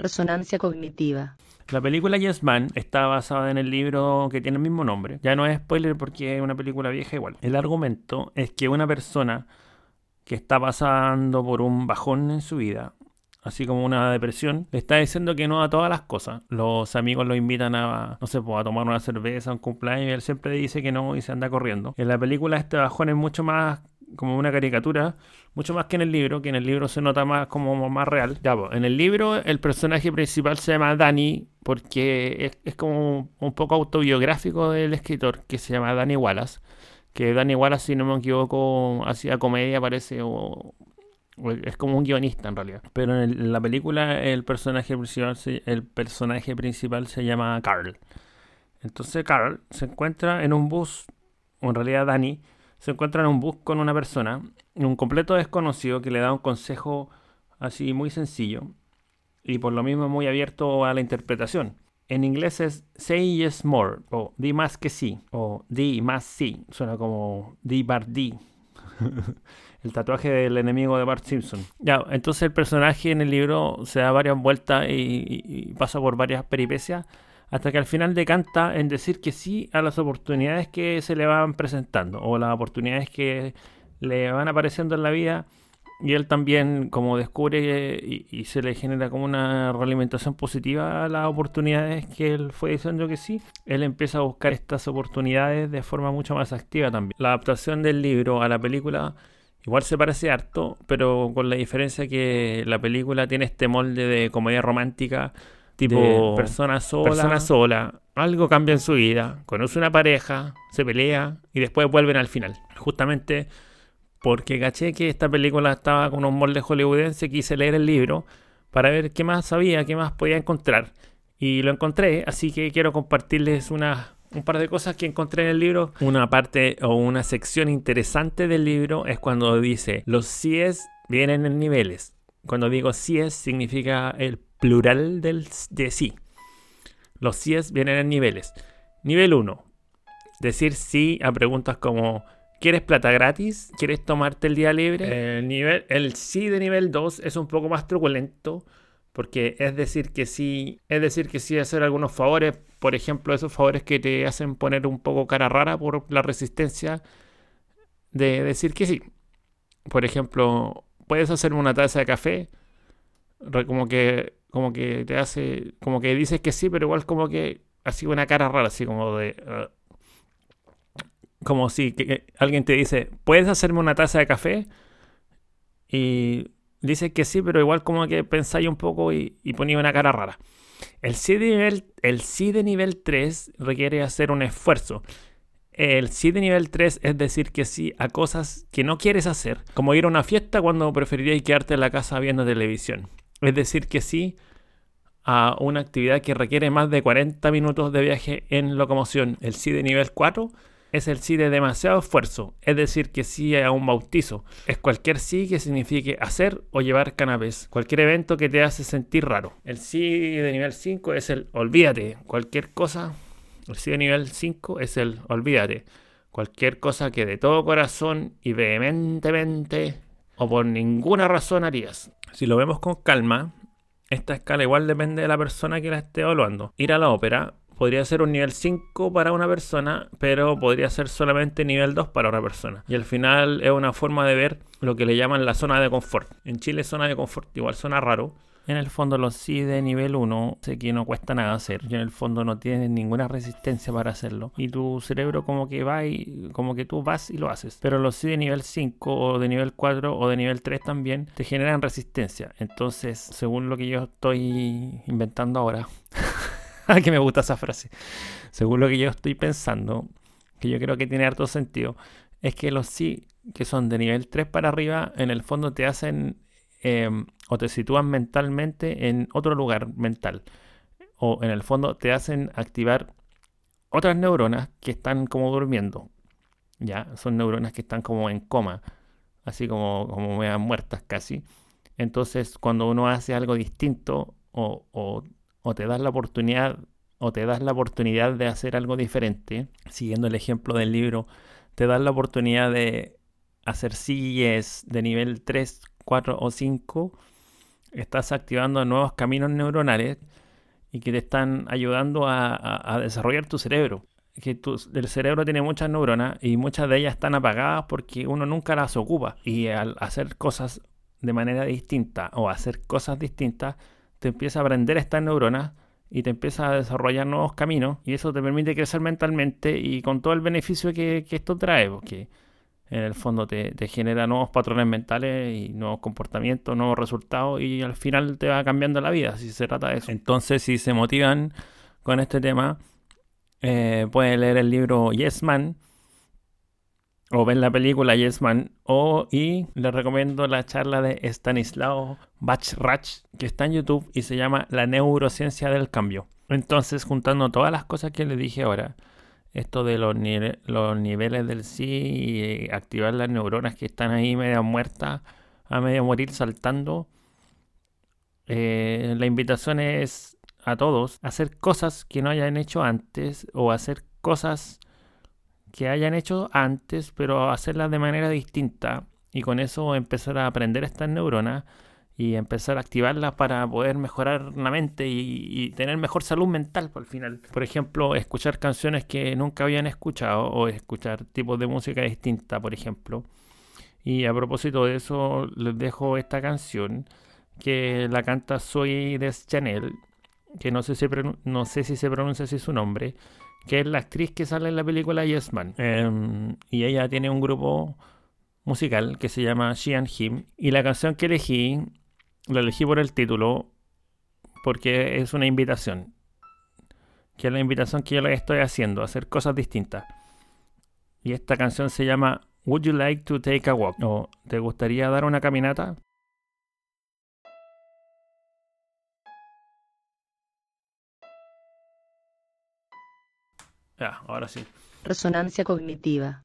Resonancia cognitiva. La película Yes Man está basada en el libro que tiene el mismo nombre. Ya no es spoiler porque es una película vieja igual. El argumento es que una persona que está pasando por un bajón en su vida, así como una depresión, le está diciendo que no a todas las cosas. Los amigos lo invitan a, no sé, pues, a tomar una cerveza, un cumpleaños, y él siempre dice que no y se anda corriendo. En la película este bajón es mucho más como una caricatura, mucho más que en el libro, que en el libro se nota más como más real. Ya, pues, en el libro el personaje principal se llama Danny porque es, como un poco autobiográfico del escritor, que se llama Danny Wallace. Que Danny Wallace, si no me equivoco, hacía comedia, parece, o, es como un guionista en realidad. Pero en, la película el personaje principal el personaje principal se llama Carl. Entonces Carl se encuentra en un bus, o en realidad Danny, se encuentra en un bus con una persona, un completo desconocido que le da un consejo así muy sencillo y por lo mismo muy abierto a la interpretación. En inglés es say yes more o di más que sí o di más sí. Suena como di bar di. el tatuaje del enemigo de Bart Simpson. Ya, entonces el personaje en el libro se da varias vueltas y pasa por varias peripecias hasta que al final decanta en decir que sí a las oportunidades que se le van presentando o las oportunidades que le van apareciendo en la vida y él también como descubre y, se le genera como una realimentación positiva a las oportunidades que él fue diciendo que sí, él empieza a buscar estas oportunidades de forma mucho más activa también. La adaptación del libro a la película igual se parece harto, pero con la diferencia que la película tiene este molde de comedia romántica Tipo, persona sola. Persona sola. Algo cambia en su vida. Conoce una pareja, se pelea y después vuelven al final. Justamente porque caché que esta película estaba con un molde hollywoodense, quise leer el libro para ver qué más sabía, qué más podía encontrar. Y lo encontré, así que quiero compartirles una, un par de cosas que encontré en el libro. Una parte o una sección interesante del libro es cuando dice, los CIES vienen en niveles. Cuando digo CIES significa el plural del, de sí. Los síes vienen en niveles. Nivel 1. Decir sí a preguntas como ¿Quieres plata gratis? ¿Quieres tomarte el día libre? El, nivel, el sí de nivel 2 es un poco más truculento porque es decir que sí, es decir que sí hacer algunos favores, por ejemplo, esos favores que te hacen poner un poco cara rara por la resistencia de decir que sí. Por ejemplo, puedes hacerme una taza de café, como que como que te hace, como que dices que sí, pero igual como que así una cara rara, así como de... Uh, como si alguien te dice, ¿puedes hacerme una taza de café? Y dices que sí, pero igual como que pensáis un poco y, y una cara rara. El sí, de nivel, el sí de nivel 3 requiere hacer un esfuerzo. El sí de nivel 3 es decir que sí a cosas que no quieres hacer, como ir a una fiesta cuando preferirías quedarte en la casa viendo televisión. Es decir, que sí a una actividad que requiere más de 40 minutos de viaje en locomoción. El sí de nivel 4 es el sí de demasiado esfuerzo, es decir, que sí a un bautizo. Es cualquier sí que signifique hacer o llevar canapés. Cualquier evento que te hace sentir raro. El sí de nivel 5 es el olvídate. Cualquier cosa. El sí de nivel 5 es el olvídate. Cualquier cosa que de todo corazón y vehementemente o por ninguna razón harías. Si lo vemos con calma, esta escala igual depende de la persona que la esté evaluando. Ir a la ópera podría ser un nivel 5 para una persona, pero podría ser solamente nivel 2 para otra persona. Y al final es una forma de ver lo que le llaman la zona de confort. En Chile zona de confort igual suena raro, en el fondo los sí de nivel 1 sé que no cuesta nada hacer. Y en el fondo no tienes ninguna resistencia para hacerlo. Y tu cerebro como que va y como que tú vas y lo haces. Pero los sí de nivel 5 o de nivel 4 o de nivel 3 también te generan resistencia. Entonces, según lo que yo estoy inventando ahora, que me gusta esa frase. Según lo que yo estoy pensando, que yo creo que tiene harto sentido, es que los sí que son de nivel 3 para arriba, en el fondo te hacen Em, o te sitúan mentalmente en otro lugar mental. O en el fondo te hacen activar otras neuronas que están como durmiendo. Ya, son neuronas que están como en coma, así como, como muertas casi. Entonces, cuando uno hace algo distinto o, o, o te das la oportunidad o te das la oportunidad de hacer algo diferente, siguiendo el ejemplo del libro, te das la oportunidad de hacer sillas de nivel 3 4 o 5, estás activando nuevos caminos neuronales y que te están ayudando a, desarrollar tu cerebro. Que tu, el cerebro tiene muchas neuronas y muchas de ellas están apagadas porque uno nunca las ocupa. Y al hacer cosas de manera distinta o hacer cosas distintas, te empieza a aprender estas neuronas y te empieza a desarrollar nuevos caminos y eso te permite crecer mentalmente y con todo el beneficio que, esto trae, en el fondo te, genera nuevos patrones mentales y nuevos comportamientos, nuevos resultados y al final te va cambiando la vida, si se trata de eso. Entonces, si se motivan con este tema, eh, leer el libro Yes Man o ven la película Yes Man o y les recomiendo la charla de Stanislao Bachrach que está en YouTube y se llama La neurociencia del cambio. Entonces, juntando todas las cosas que les dije ahora, esto de los, niveles del sí y activar las neuronas que están ahí medio muertas, a medio morir saltando, eh, la invitación es a todos hacer cosas que no hayan hecho antes o hacer cosas que hayan hecho antes, pero hacerlas de manera distinta y con eso empezar a aprender estas neuronas y empezar a activarlas para poder mejorar la mente y, tener mejor salud mental por el final. Por ejemplo, escuchar canciones que nunca habían escuchado o escuchar tipos de música distinta, por ejemplo. Y a propósito de eso, les dejo esta canción que la canta Soy Des Chanel, que no sé si, no sé si se pronuncia así su nombre, que es la actriz que sale en la película Yes Man. Em, y ella tiene un grupo musical que se llama She and Him. Y la canción que elegí, la elegí por el título, porque es una invitación. Que es la invitación que yo le estoy haciendo, hacer cosas distintas. Y esta canción se llama Would You Like to Take a Walk? o ¿Te gustaría dar una caminata? Ya, ahora sí. Resonancia cognitiva.